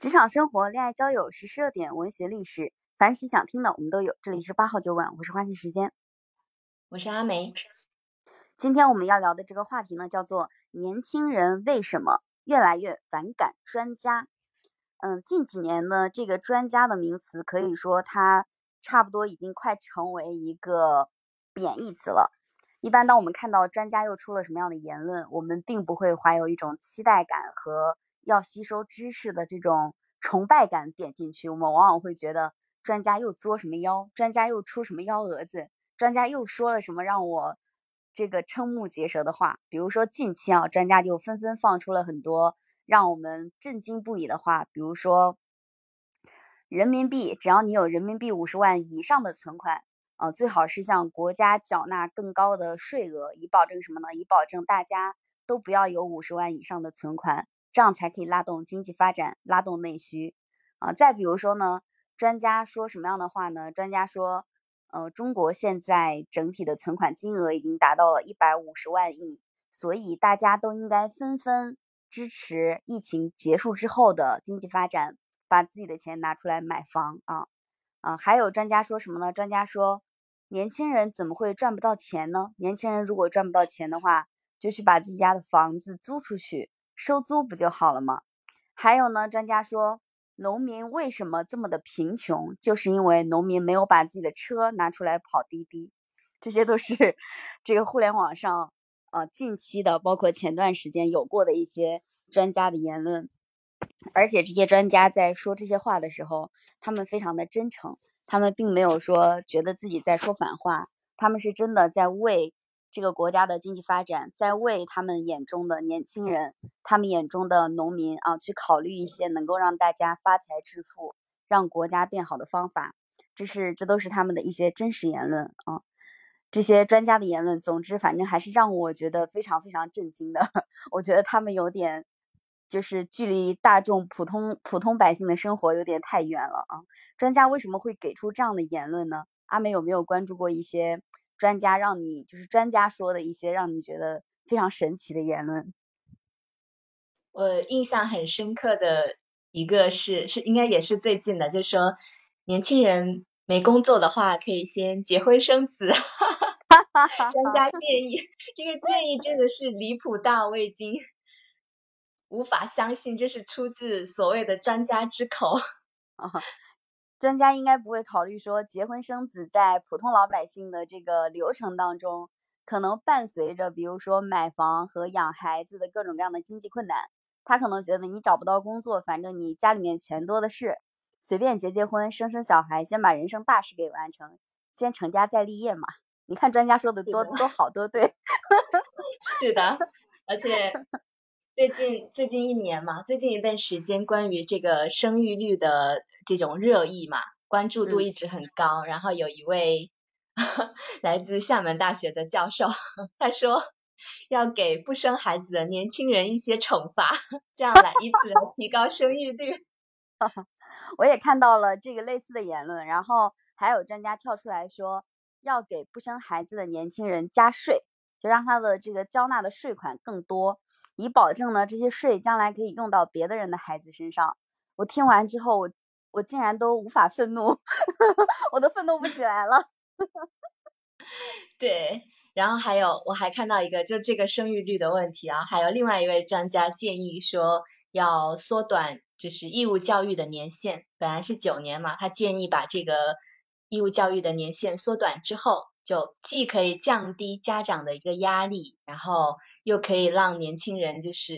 职场生活、恋爱交友、时事热点、文学历史，凡是想听的我们都有。这里是八号酒馆，我是花信时间，我是阿梅。今天我们要聊的这个话题呢，叫做年轻人为什么越来越反感专家？嗯，近几年呢，这个专家的名词可以说它差不多已经快成为一个贬义词了。一般当我们看到专家又出了什么样的言论，我们并不会怀有一种期待感和。要吸收知识的这种崇拜感点进去，我们往往会觉得专家又作什么妖，专家又出什么幺蛾子，专家又说了什么让我这个瞠目结舌的话。比如说近期啊，专家就纷纷放出了很多让我们震惊不已的话，比如说人民币，只要你有人民币五十万以上的存款，啊，最好是向国家缴纳更高的税额，以保证什么呢？以保证大家都不要有五十万以上的存款。这样才可以拉动经济发展，拉动内需啊！再比如说呢，专家说什么样的话呢？专家说，呃，中国现在整体的存款金额已经达到了一百五十万亿，所以大家都应该纷纷支持疫情结束之后的经济发展，把自己的钱拿出来买房啊啊！还有专家说什么呢？专家说，年轻人怎么会赚不到钱呢？年轻人如果赚不到钱的话，就去把自己家的房子租出去。收租不就好了吗？还有呢，专家说，农民为什么这么的贫穷，就是因为农民没有把自己的车拿出来跑滴滴。这些都是这个互联网上呃近期的，包括前段时间有过的一些专家的言论。而且这些专家在说这些话的时候，他们非常的真诚，他们并没有说觉得自己在说反话，他们是真的在为。这个国家的经济发展，在为他们眼中的年轻人、他们眼中的农民啊，去考虑一些能够让大家发财致富、让国家变好的方法。这是，这都是他们的一些真实言论啊。这些专家的言论，总之，反正还是让我觉得非常非常震惊的。我觉得他们有点，就是距离大众、普通普通百姓的生活有点太远了啊。专家为什么会给出这样的言论呢？阿美有没有关注过一些？专家让你就是专家说的一些让你觉得非常神奇的言论。我印象很深刻的一个是是应该也是最近的，就是说年轻人没工作的话，可以先结婚生子。专家 建议，这个建议真的是离谱到我已经无法相信，这是出自所谓的专家之口。专家应该不会考虑说结婚生子在普通老百姓的这个流程当中，可能伴随着比如说买房和养孩子的各种各样的经济困难。他可能觉得你找不到工作，反正你家里面钱多的是，随便结结婚、生生小孩，先把人生大事给完成，先成家再立业嘛。你看专家说的多多好多对，是的，而且。最近最近一年嘛，最近一段时间，关于这个生育率的这种热议嘛，关注度一直很高。然后有一位 来自厦门大学的教授，他说要给不生孩子的年轻人一些惩罚，这样来以此来提高生育率。我也看到了这个类似的言论，然后还有专家跳出来说，要给不生孩子的年轻人加税，就让他的这个交纳的税款更多。以保证呢，这些税将来可以用到别的人的孩子身上。我听完之后，我我竟然都无法愤怒，我都愤怒不起来了。对，然后还有，我还看到一个，就这个生育率的问题啊，还有另外一位专家建议说，要缩短就是义务教育的年限，本来是九年嘛，他建议把这个义务教育的年限缩短之后。就既可以降低家长的一个压力，然后又可以让年轻人就是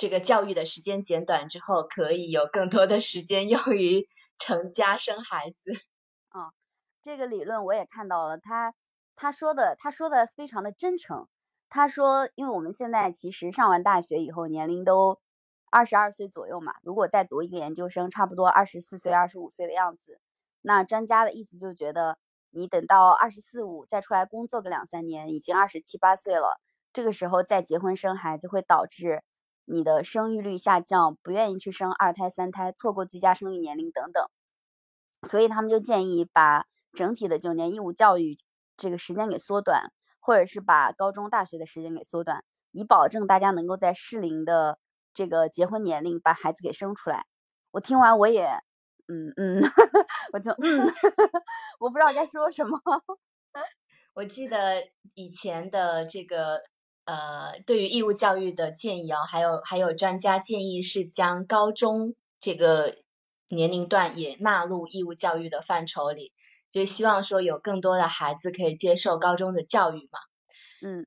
这个教育的时间减短之后，可以有更多的时间用于 成家生孩子。啊，这个理论我也看到了，他他说的他说的非常的真诚。他说，因为我们现在其实上完大学以后年龄都二十二岁左右嘛，如果再读一个研究生，差不多二十四岁、二十五岁的样子。那专家的意思就觉得。你等到二十四五再出来工作个两三年，已经二十七八岁了。这个时候再结婚生孩子，会导致你的生育率下降，不愿意去生二胎、三胎，错过最佳生育年龄等等。所以他们就建议把整体的九年义务教育这个时间给缩短，或者是把高中、大学的时间给缩短，以保证大家能够在适龄的这个结婚年龄把孩子给生出来。我听完我也，嗯嗯，我就嗯，我不知道该说什么。我记得以前的这个呃，对于义务教育的建议啊，还有还有专家建议是将高中这个年龄段也纳入义务教育的范畴里，就希望说有更多的孩子可以接受高中的教育嘛。嗯，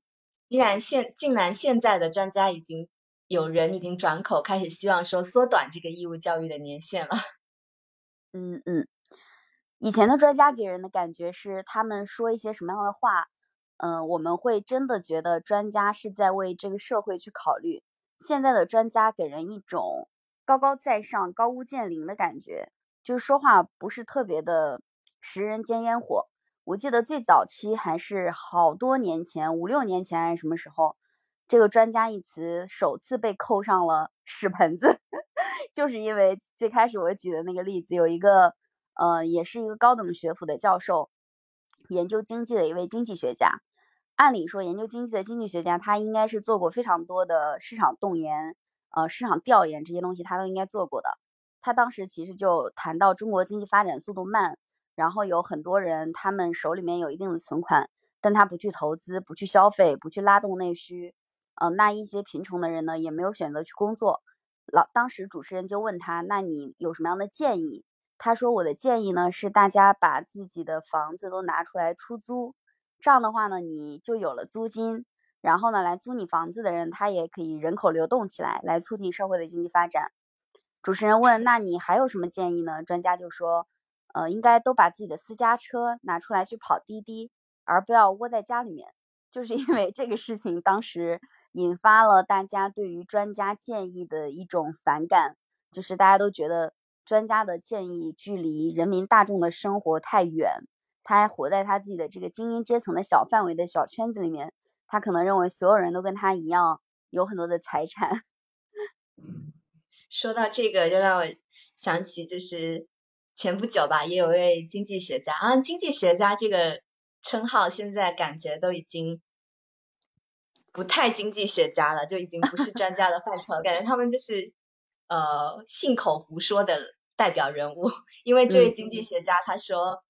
既然现竟然现在的专家已经有人已经转口开始希望说缩短这个义务教育的年限了。嗯嗯。以前的专家给人的感觉是，他们说一些什么样的话，嗯，我们会真的觉得专家是在为这个社会去考虑。现在的专家给人一种高高在上、高屋建瓴的感觉，就是说话不是特别的食人间烟火。我记得最早期还是好多年前，五六年前还是什么时候，这个“专家”一词首次被扣上了屎盆子，就是因为最开始我举的那个例子，有一个。呃，也是一个高等学府的教授，研究经济的一位经济学家。按理说，研究经济的经济学家，他应该是做过非常多的市场动员、呃市场调研这些东西，他都应该做过的。他当时其实就谈到中国经济发展速度慢，然后有很多人他们手里面有一定的存款，但他不去投资、不去消费、不去拉动内需。呃，那一些贫穷的人呢，也没有选择去工作。老当时主持人就问他：“那你有什么样的建议？”他说：“我的建议呢是，大家把自己的房子都拿出来出租，这样的话呢，你就有了租金，然后呢，来租你房子的人他也可以人口流动起来，来促进社会的经济发展。”主持人问：“那你还有什么建议呢？”专家就说：“呃，应该都把自己的私家车拿出来去跑滴滴，而不要窝在家里面。”就是因为这个事情，当时引发了大家对于专家建议的一种反感，就是大家都觉得。专家的建议距离人民大众的生活太远，他还活在他自己的这个精英阶层的小范围的小圈子里面，他可能认为所有人都跟他一样有很多的财产。说到这个，就让我想起，就是前不久吧，也有位经济学家啊，经济学家这个称号现在感觉都已经不太经济学家了，就已经不是专家的范畴，感觉他们就是。呃，信口胡说的代表人物，因为这位经济学家他说，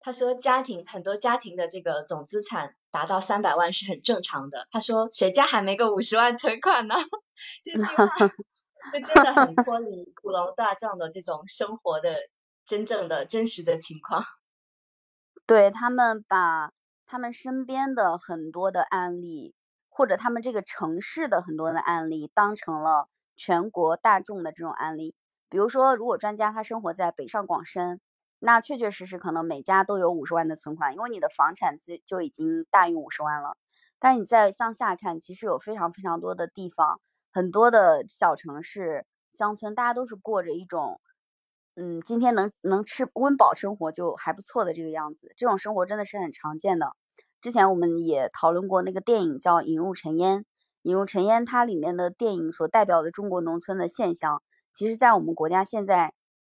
他说家庭很多家庭的这个总资产达到三百万是很正常的。他说谁家还没个五十万存款呢？这句话 就真的很脱离普罗大众的这种生活的真正的真实的情况。对他们把他们身边的很多的案例，或者他们这个城市的很多的案例当成了。全国大众的这种案例，比如说，如果专家他生活在北上广深，那确确实实可能每家都有五十万的存款，因为你的房产资就已经大于五十万了。但是你再向下看，其实有非常非常多的地方，很多的小城市、乡村，大家都是过着一种，嗯，今天能能吃温饱生活就还不错的这个样子。这种生活真的是很常见的。之前我们也讨论过那个电影叫《引入尘烟》。引入陈烟，它里面的电影所代表的中国农村的现象，其实，在我们国家现在，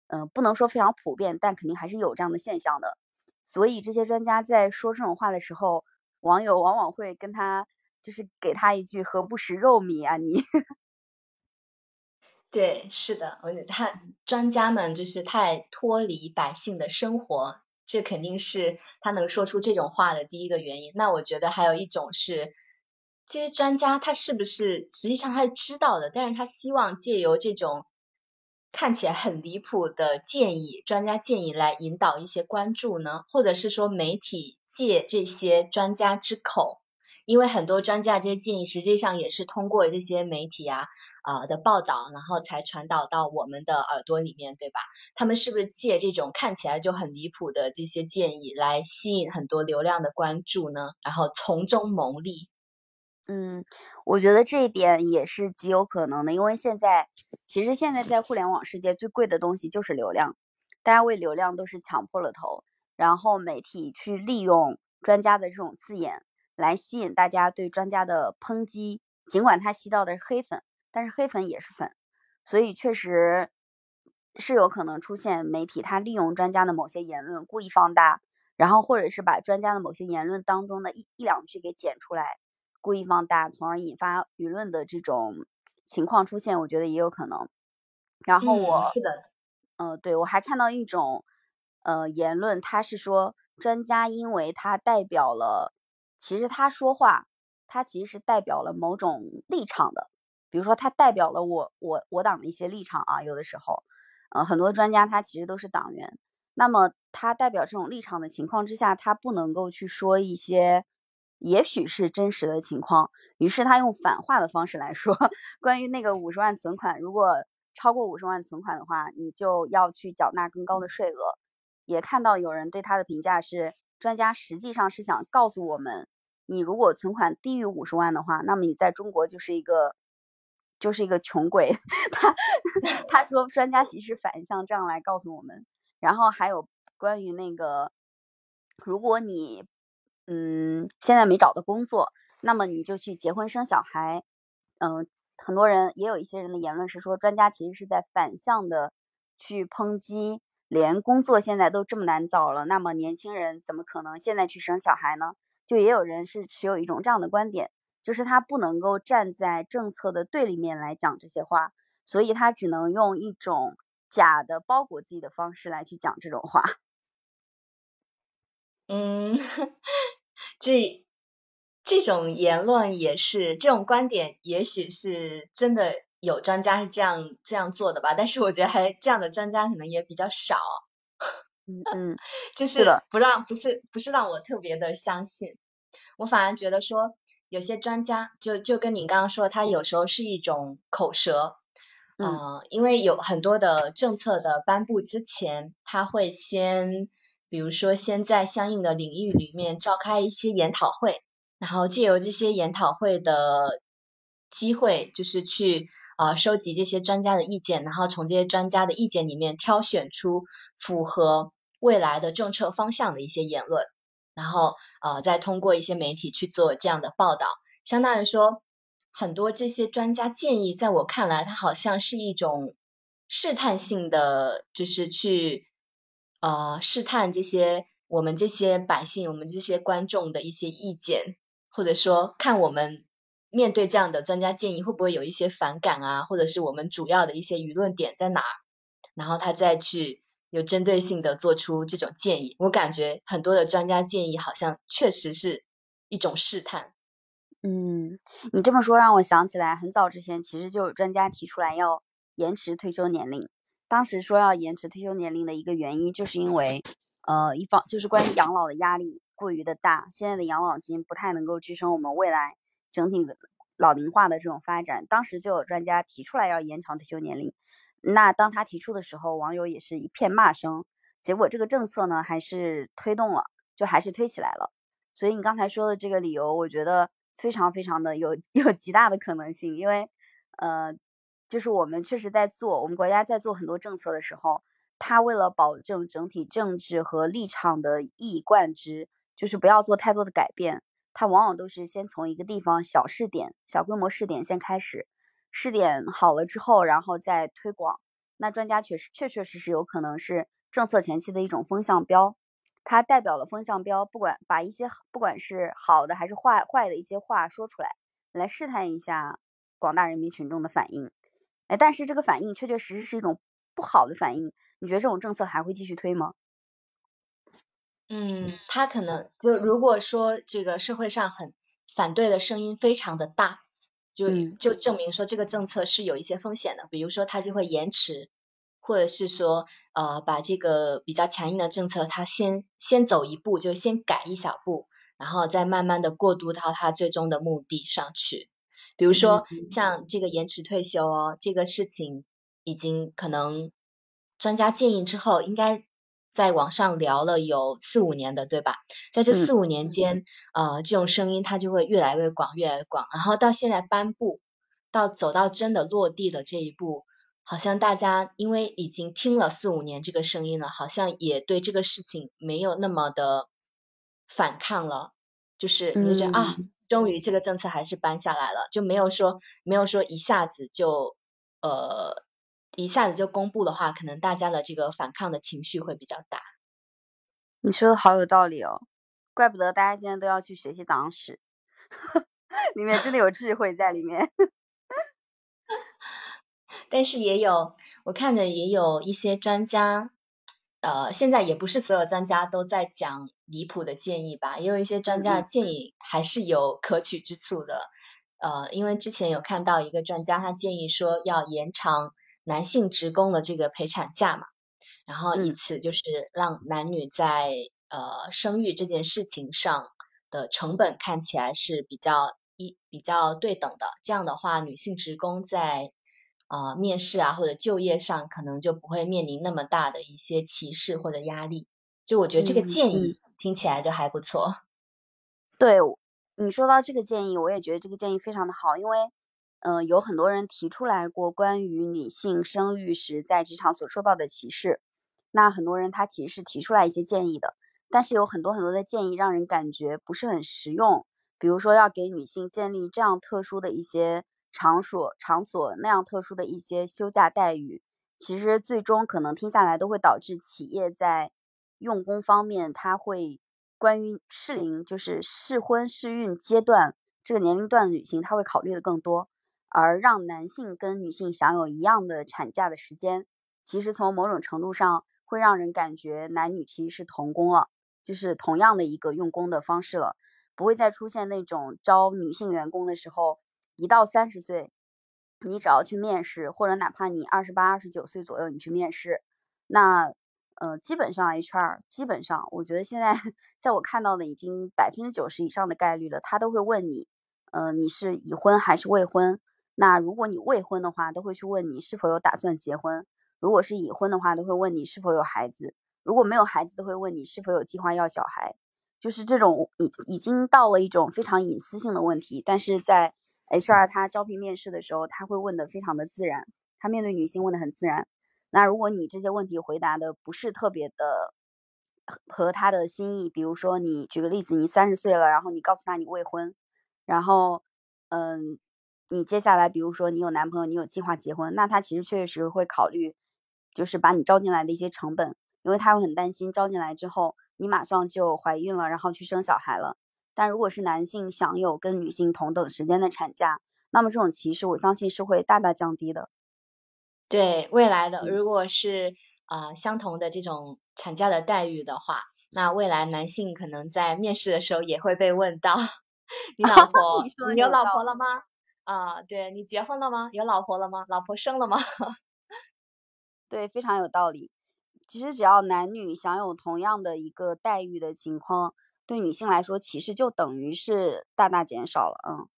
嗯，不能说非常普遍，但肯定还是有这样的现象的。所以，这些专家在说这种话的时候，网友往往会跟他，就是给他一句“何不食肉糜啊你”。对，是的，我觉得他专家们就是太脱离百姓的生活，这肯定是他能说出这种话的第一个原因。那我觉得还有一种是。这些专家他是不是实际上他是知道的，但是他希望借由这种看起来很离谱的建议，专家建议来引导一些关注呢？或者是说媒体借这些专家之口，因为很多专家这些建议实际上也是通过这些媒体啊啊的报道，然后才传导到我们的耳朵里面，对吧？他们是不是借这种看起来就很离谱的这些建议来吸引很多流量的关注呢？然后从中牟利？嗯，我觉得这一点也是极有可能的，因为现在其实现在在互联网世界最贵的东西就是流量，大家为流量都是抢破了头，然后媒体去利用专家的这种字眼来吸引大家对专家的抨击，尽管他吸到的是黑粉，但是黑粉也是粉，所以确实是有可能出现媒体他利用专家的某些言论故意放大，然后或者是把专家的某些言论当中的一一两句给剪出来。故意放大，从而引发舆论的这种情况出现，我觉得也有可能。然后我是的，呃，对我还看到一种呃言论，他是说专家因为他代表了，其实他说话，他其实是代表了某种立场的，比如说他代表了我我我党的一些立场啊，有的时候，呃，很多专家他其实都是党员，那么他代表这种立场的情况之下，他不能够去说一些也许是真实的情况，于是他用反话的方式来说，关于那个五十万存款，如果。超过五十万存款的话，你就要去缴纳更高的税额。也看到有人对他的评价是，专家实际上是想告诉我们，你如果存款低于五十万的话，那么你在中国就是一个就是一个穷鬼。他他说，专家其实反向这样来告诉我们。然后还有关于那个，如果你嗯现在没找到工作，那么你就去结婚生小孩，嗯。很多人也有一些人的言论是说，专家其实是在反向的去抨击，连工作现在都这么难找了，那么年轻人怎么可能现在去生小孩呢？就也有人是持有一种这样的观点，就是他不能够站在政策的对立面来讲这些话，所以他只能用一种假的包裹自己的方式来去讲这种话。嗯，这。这种言论也是，这种观点也许是真的有专家是这样这样做的吧，但是我觉得还这样的专家可能也比较少。嗯嗯，就是不让不是不是让我特别的相信，我反而觉得说有些专家就就跟你刚刚说，他有时候是一种口舌，嗯，因为有很多的政策的颁布之前，他会先比如说先在相应的领域里面召开一些研讨会。然后借由这些研讨会的机会，就是去呃收集这些专家的意见，然后从这些专家的意见里面挑选出符合未来的政策方向的一些言论，然后呃再通过一些媒体去做这样的报道。相当于说，很多这些专家建议，在我看来，它好像是一种试探性的，就是去呃试探这些我们这些百姓、我们这些观众的一些意见。或者说，看我们面对这样的专家建议会不会有一些反感啊，或者是我们主要的一些舆论点在哪，然后他再去有针对性的做出这种建议。我感觉很多的专家建议好像确实是一种试探。嗯，你这么说让我想起来，很早之前其实就有专家提出来要延迟退休年龄。当时说要延迟退休年龄的一个原因，就是因为呃，一方就是关于养老的压力。过于的大，现在的养老金不太能够支撑我们未来整体的老龄化的这种发展。当时就有专家提出来要延长退休年龄，那当他提出的时候，网友也是一片骂声。结果这个政策呢，还是推动了，就还是推起来了。所以你刚才说的这个理由，我觉得非常非常的有 有极大的可能性，因为呃，就是我们确实在做，我们国家在做很多政策的时候，他为了保证整体政治和立场的一以贯之。就是不要做太多的改变，它往往都是先从一个地方小试点、小规模试点先开始，试点好了之后，然后再推广。那专家确实确确实实有可能是政策前期的一种风向标，它代表了风向标，不管把一些不管是好的还是坏坏的一些话说出来，来试探一下广大人民群众的反应。哎，但是这个反应确确实实是一种不好的反应，你觉得这种政策还会继续推吗？嗯，他可能就如果说这个社会上很反对的声音非常的大，就就证明说这个政策是有一些风险的，比如说他就会延迟，或者是说呃把这个比较强硬的政策，它先先走一步，就先改一小步，然后再慢慢的过渡到它最终的目的上去。比如说像这个延迟退休哦，这个事情已经可能专家建议之后应该。在网上聊了有四五年的，对吧？在这四五年间，呃，这种声音它就会越来越广，越来越广。然后到现在颁布，到走到真的落地的这一步，好像大家因为已经听了四五年这个声音了，好像也对这个事情没有那么的反抗了。就是你就觉得啊，终于这个政策还是颁下来了，就没有说没有说一下子就呃。一下子就公布的话，可能大家的这个反抗的情绪会比较大。你说的好有道理哦，怪不得大家现在都要去学习党史，里面真的有智慧在里面。但是也有我看着也有一些专家，呃，现在也不是所有专家都在讲离谱的建议吧，也有一些专家的建议还是有可取之处的。呃，因为之前有看到一个专家，他建议说要延长男性职工的这个陪产假嘛，然后以此就是让男女在呃生育这件事情上的成本看起来是比较一比较对等的，这样的话女性职工在啊面试啊或者就业上可能就不会面临那么大的一些歧视或者压力。就我觉得这个建议听起来就还不错。对。你说到这个建议，我也觉得这个建议非常的好，因为，嗯，有很多人提出来过关于女性生育时在职场所受到的歧视，那很多人他其实是提出来一些建议的，但是有很多很多的建议让人感觉不是很实用，比如说要给女性建立这样特殊的一些场所场所那样特殊的一些休假待遇，其实最终可能听下来都会导致企业在用工方面他会。关于适龄，就是适婚适孕阶段这个年龄段的女性，她会考虑的更多，而让男性跟女性享有一样的产假的时间，其实从某种程度上会让人感觉男女其实是同工了，就是同样的一个用工的方式了，不会再出现那种招女性员工的时候，一到三十岁，你只要去面试，或者哪怕你二十八、二十九岁左右你去面试，那。呃，基本上 HR 基本上，我觉得现在在我看到的已经百分之九十以上的概率了，他都会问你，呃，你是已婚还是未婚？那如果你未婚的话，都会去问你是否有打算结婚；如果是已婚的话，都会问你是否有孩子；如果没有孩子，都会问你是否有计划要小孩。就是这种已已经到了一种非常隐私性的问题，但是在 HR 他招聘面试的时候，他会问的非常的自然，他面对女性问的很自然。那如果你这些问题回答的不是特别的合他的心意，比如说你举个例子，你三十岁了，然后你告诉他你未婚，然后嗯，你接下来比如说你有男朋友，你有计划结婚，那他其实确实会考虑，就是把你招进来的一些成本，因为他会很担心招进来之后你马上就怀孕了，然后去生小孩了。但如果是男性享有跟女性同等时间的产假，那么这种歧视我相信是会大大降低的。对未来的，如果是呃相同的这种产假的待遇的话，那未来男性可能在面试的时候也会被问到，你老婆，你有老婆了吗？啊，对你结婚了吗？有老婆了吗？老婆生了吗？对，非常有道理。其实只要男女享有同样的一个待遇的情况，对女性来说其实就等于是大大减少了。嗯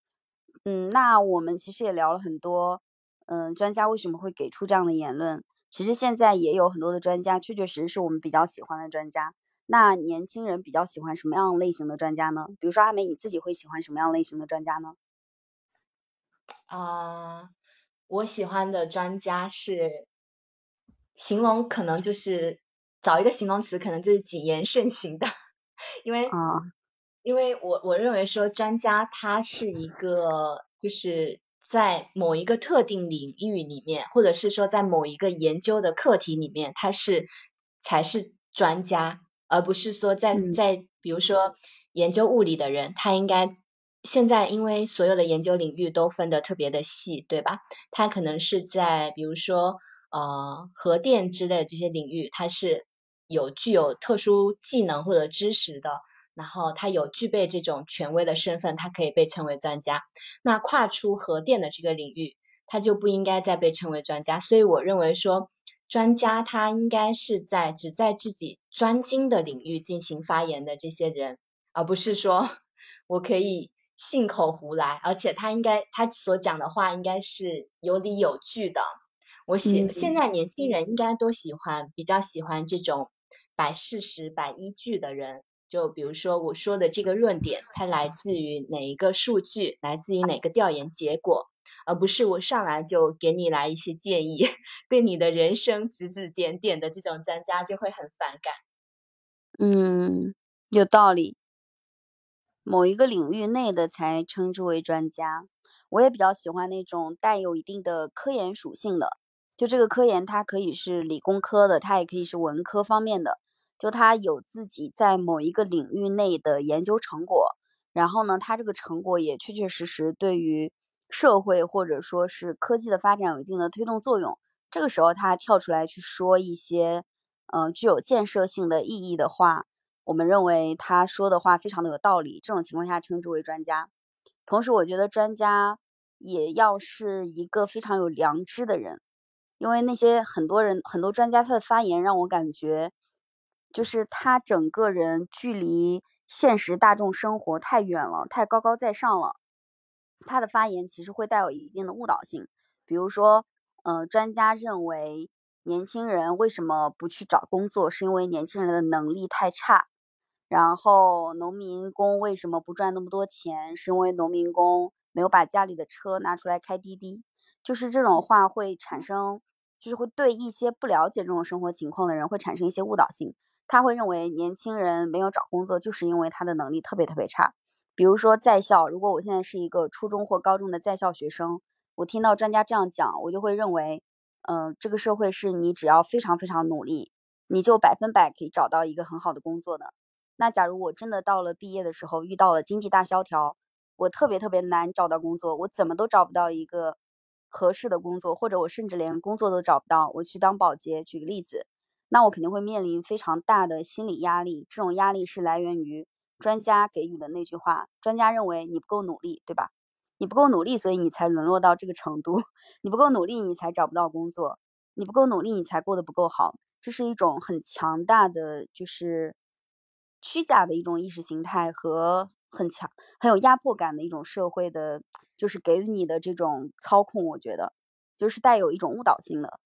嗯，那我们其实也聊了很多。嗯，专家为什么会给出这样的言论？其实现在也有很多的专家，确确实实是我们比较喜欢的专家。那年轻人比较喜欢什么样类型的专家呢？比如说阿梅，你自己会喜欢什么样类型的专家呢？啊，我喜欢的专家是，形容可能就是找一个形容词，可能就是谨言慎行的，因为啊，因为我我认为说专家他是一个就是。在某一个特定领域里面，或者是说在某一个研究的课题里面，他是才是专家，而不是说在在比如说研究物理的人，他应该现在因为所有的研究领域都分得特别的细，对吧？他可能是在比如说呃核电之类这些领域，他是有具有特殊技能或者知识的。然后他有具备这种权威的身份，他可以被称为专家。那跨出核电的这个领域，他就不应该再被称为专家。所以我认为说，专家他应该是在只在自己专精的领域进行发言的这些人，而不是说我可以信口胡来。而且他应该他所讲的话应该是有理有据的。我喜现在年轻人应该都喜欢比较喜欢这种摆事实、摆依据的人。就比如说我说的这个论点，它来自于哪一个数据，来自于哪个调研结果，而不是我上来就给你来一些建议，对你的人生指指点点的这种专家就会很反感。嗯，有道理。某一个领域内的才称之为专家。我也比较喜欢那种带有一定的科研属性的，就这个科研它可以是理工科的，它也可以是文科方面的。就他有自己在某一个领域内的研究成果，然后呢，他这个成果也确确实实对于社会或者说是科技的发展有一定的推动作用。这个时候他跳出来去说一些，嗯，具有建设性的意义的话，我们认为他说的话非常的有道理。这种情况下称之为专家。同时，我觉得专家也要是一个非常有良知的人，因为那些很多人很多专家他的发言让我感觉，就是他整个人距离现实大众生活太远了，太高高在上了。他的发言其实会带有一定的误导性，比如说。呃，专家认为年轻人为什么不去找工作，是因为年轻人的能力太差。然后农民工为什么不赚那么多钱，是因为农民工没有把家里的车拿出来开滴滴。就是这种话会产生，就是会对一些不了解这种生活情况的人会产生一些误导性。他会认为年轻人没有找工作，就是因为他的能力特别特别差。比如说在校，如果我现在是一个初中或高中的在校学生。我听到专家这样讲，我就会认为，嗯，这个社会是你只要非常非常努力，你就百分百可以找到一个很好的工作的。那假如我真的到了毕业的时候遇到了经济大萧条，我特别特别难找到工作，我怎么都找不到一个合适的工作，或者我甚至连工作都找不到，我去当保洁，举个例子，那我肯定会面临非常大的心理压力。这种压力是来源于专家给予的那句话，专家认为你不够努力，对吧？你不够努力，所以你才沦落到这个程度。你不够努力，你才找不到工作。你不够努力，你才过得不够好。这是一种很强大的，就是虚假的一种意识形态和很强、很有压迫感的一种社会的，就是给予你的这种操控。我觉得就是带有一种误导性的。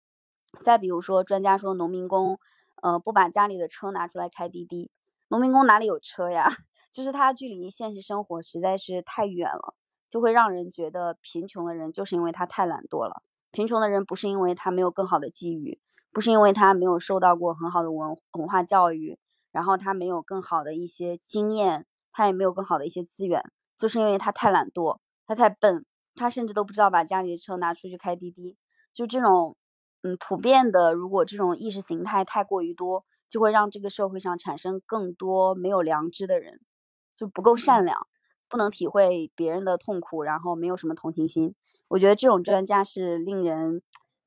再比如说，专家说农民工，呃，不把家里的车拿出来开滴滴。农民工哪里有车呀？就是他距离现实生活实在是太远了。就会让人觉得贫穷的人就是因为他太懒惰了。贫穷的人不是因为他没有更好的机遇，不是因为他没有受到过很好的文文化教育，然后他没有更好的一些经验，他也没有更好的一些资源，就是因为他太懒惰，他太笨，他甚至都不知道把家里的车拿出去开滴滴。就这种，嗯，普遍的，如果这种意识形态太过于多，就会让这个社会上产生更多没有良知的人，就不够善良。不能体会别人的痛苦，然后没有什么同情心，我觉得这种专家是令人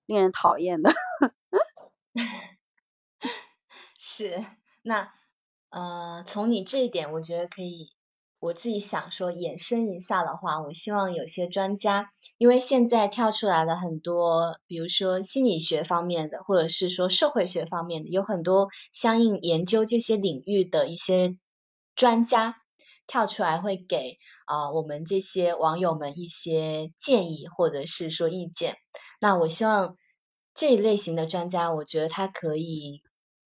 令人讨厌的。是，那呃，从你这一点，我觉得可以，我自己想说延伸一下的话，我希望有些专家，因为现在跳出来了很多，比如说心理学方面的，或者是说社会学方面的，有很多相应研究这些领域的一些专家。跳出来会给啊我们这些网友们一些建议或者是说意见。那我希望这一类型的专家，我觉得他可以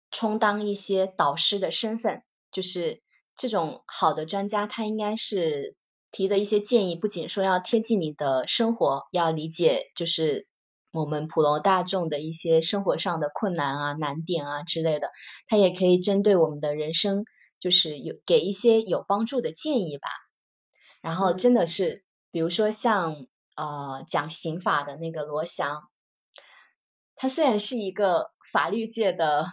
充当一些导师的身份。就是这种好的专家，他应该是提的一些建议，不仅说要贴近你的生活，要理解就是我们普罗大众的一些生活上的困难啊、难点啊之类的，他也可以针对我们的人生。就是有给一些有帮助的建议吧，然后真的是，比如说像呃讲刑法的那个罗翔，他虽然是一个法律界的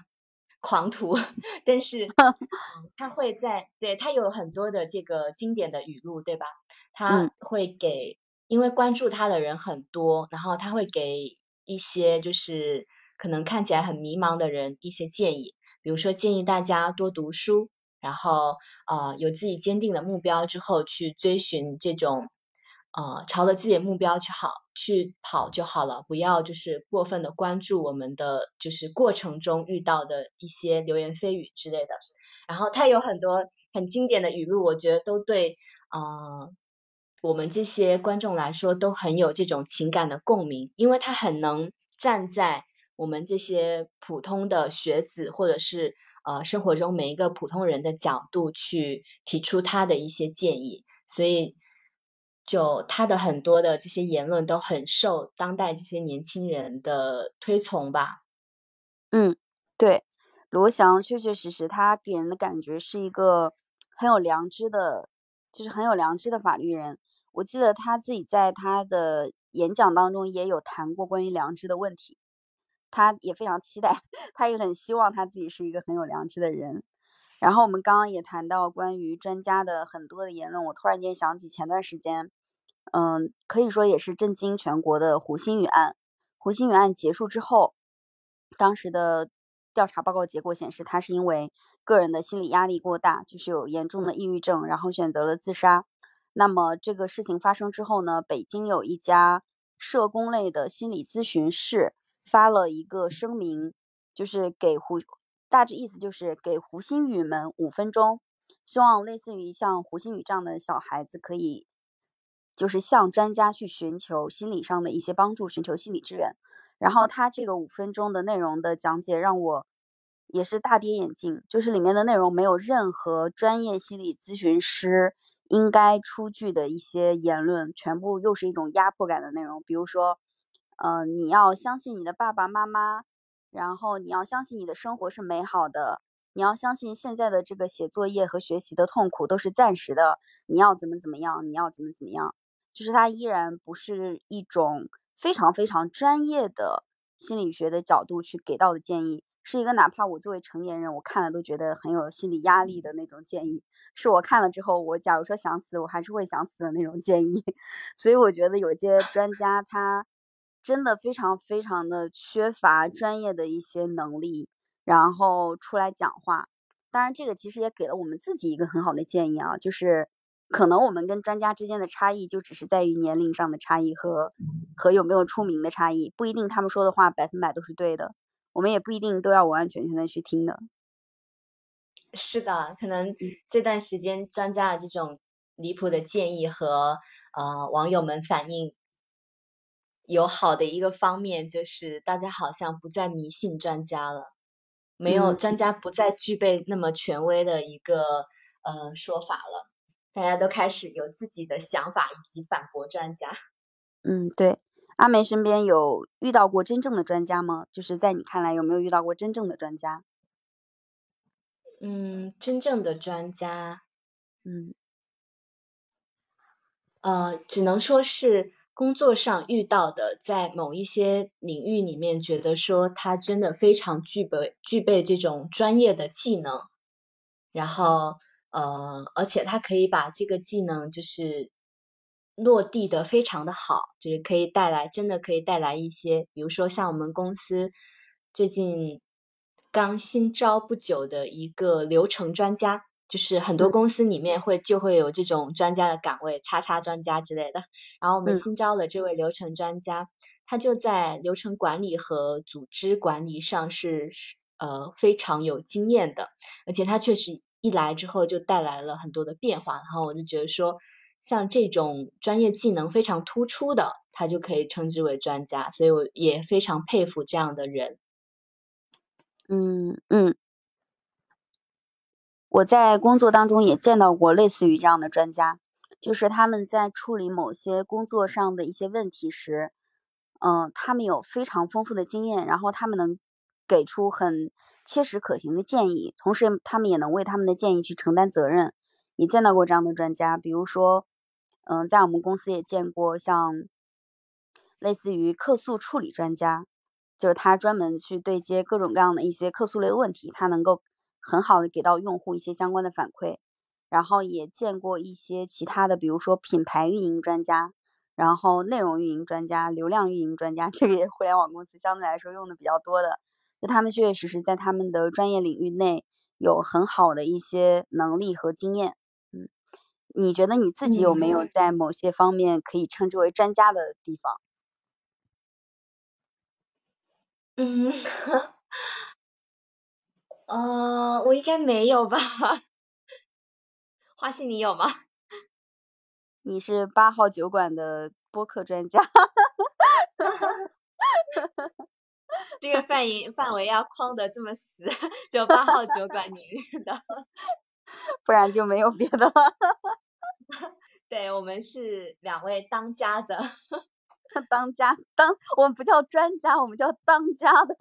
狂徒，但是 他会在对他有很多的这个经典的语录，对吧？他会给因为关注他的人很多，然后他会给一些就是可能看起来很迷茫的人一些建议，比如说建议大家多读书。然后呃有自己坚定的目标之后去追寻这种呃朝着自己的目标去好去跑就好了，不要就是过分的关注我们的就是过程中遇到的一些流言蜚语之类的。然后他有很多很经典的语录，我觉得都对呃我们这些观众来说都很有这种情感的共鸣，因为他很能站在我们这些普通的学子或者是。呃，生活中每一个普通人的角度去提出他的一些建议，所以就他的很多的这些言论都很受当代这些年轻人的推崇吧。嗯，对，罗翔确确实实，他给人的感觉是一个很有良知的，就是很有良知的法律人。我记得他自己在他的演讲当中也有谈过关于良知的问题。他也非常期待，他也很希望他自己是一个很有良知的人。然后我们刚刚也谈到关于专家的很多的言论，我突然间想起前段时间，嗯，可以说也是震惊全国的胡鑫宇案。胡鑫宇案结束之后，当时的调查报告结果显示，他是因为个人的心理压力过大，就是有严重的抑郁症，然后选择了自杀。那么这个事情发生之后呢，北京有一家社工类的心理咨询室发了一个声明，就是给胡，大致意思就是给胡鑫宇们五分钟，希望类似于像胡鑫宇这样的小孩子可以。就是向专家去寻求心理上的一些帮助，寻求心理支援。然后他这个五分钟的内容的讲解让我也是大跌眼镜，就是里面的内容没有任何专业心理咨询师应该出具的一些言论，全部又是一种压迫感的内容。比如说，呃，你要相信你的爸爸妈妈，然后你要相信你的生活是美好的，你要相信现在的这个写作业和学习的痛苦都是暂时的，你要怎么怎么样，你要怎么怎么样。就是它依然不是一种非常非常专业的心理学的角度去给到的建议，是一个哪怕我作为成年人，我看了都觉得很有心理压力的那种建议，是我看了之后，我假如说想死，我还是会想死的那种建议。所以我觉得有些专家他真的非常非常的缺乏专业的一些能力，然后出来讲话。当然，这个其实也给了我们自己一个很好的建议啊，就是。可能我们跟专家之间的差异就只是在于年龄上的差异和和有没有出名的差异，不一定他们说的话百分百都是对的，我们也不一定都要完完全全的去听的。是的，可能这段时间专家的这种离谱的建议和呃网友们反映有好的一个方面，就是大家好像不再迷信专家了，没有专家不再具备那么权威的一个呃说法了。大家都开始有自己的想法以及反驳专家。嗯，对，阿梅身边有遇到过真正的专家吗？就是在你看来有没有遇到过真正的专家？嗯，真正的专家，嗯，呃，只能说是工作上遇到的，在某一些领域里面，觉得说他真的非常具备具备这种专业的技能，然后。呃，而且他可以把这个技能就是落地的非常的好，就是可以带来真的可以带来一些，比如说像我们公司最近刚新招不久的一个流程专家，就是很多公司里面会就会有这种专家的岗位，叉叉专家之类的。然后我们新招的这位流程专家，他就在流程管理和组织管理上是呃非常有经验的，而且他确实。一来之后就带来了很多的变化，然后我就觉得说，像这种专业技能非常突出的，他就可以称之为专家，所以我也非常佩服这样的人。嗯嗯，我在工作当中也见到过类似于这样的专家，就是他们在处理某些工作上的一些问题时，嗯，他们有非常丰富的经验，然后他们能给出很。切实可行的建议，同时他们也能为他们的建议去承担责任。也见到过这样的专家，比如说，嗯，在我们公司也见过像类似于客诉处理专家，就是他专门去对接各种各样的一些客诉类的问题，他能够很好的给到用户一些相关的反馈。然后也见过一些其他的，比如说品牌运营专家，然后内容运营专家、流量运营专家，这个也是互联网公司相对来说用的比较多的。就他们确确实实在他们的专业领域内有很好的一些能力和经验，嗯，你觉得你自己有没有在某些方面可以称之为专家的地方？嗯，呃，我应该没有吧？花信你有吗？你是八号酒馆的播客专家。这个范 围范围要框的这么死，就八号酒馆领域的，不然就没有别的了。对我们是两位当家的，当家当我们不叫专家，我们叫当家的。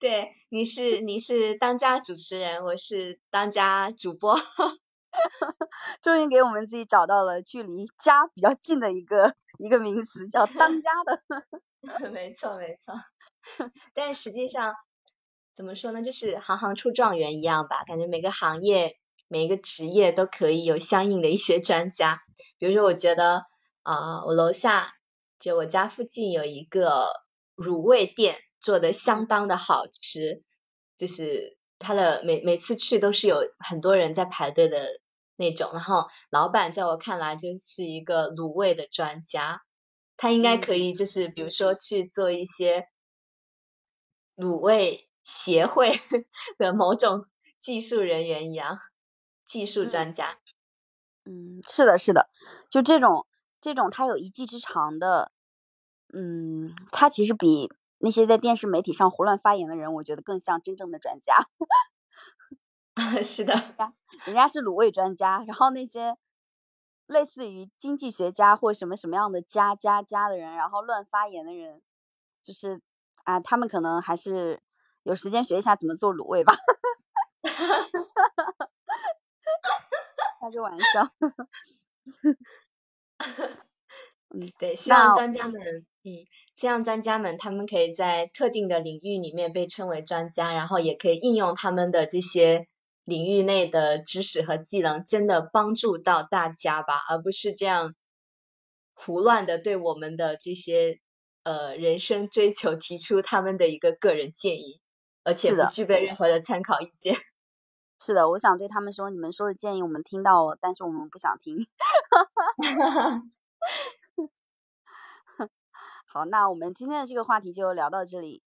对，你是你是当家主持人，我是当家主播。终于给我们自己找到了距离家比较近的一个一个名词，叫当 家的。没 错没错。但实际上，怎么说呢？就是行行出状元一样吧。感觉每个行业、每一个职业都可以有相应的一些专家。比如说，我觉得，啊，我楼下就我家附近有一个卤味店，做的相当的好吃，就是他的每每次去都是有很多人在排队的那种，然后老板在我看来就是一个卤味的专家，他应该可以就是比如说去做一些卤味协会 的某种技术人员一样，技术专家。嗯，是的，是的，就这种这种他有一技之长的，嗯，他其实比那些在电视媒体上胡乱发言的人，我觉得更像真正的专家。是的，人家是卤味专家，然后那些类似于经济学家或什么什么样的家家家的人，然后乱发言的人，就是啊，他们可能还是有时间学一下怎么做卤味吧。开个玩笑，嗯，对，希望专家们，嗯，希望专家们他们可以在特定的领域里面被称为专家，然后也可以应用他们的这些领域内的知识和技能，真的帮助到大家吧，而不是这样胡乱的对我们的这些呃人生追求提出他们的一个个人建议，而且不具备任何的参考意见。是的，我想对他们说，你们说的建议我们听到了，但是我们不想听。好，那我们今天的这个话题就聊到这里。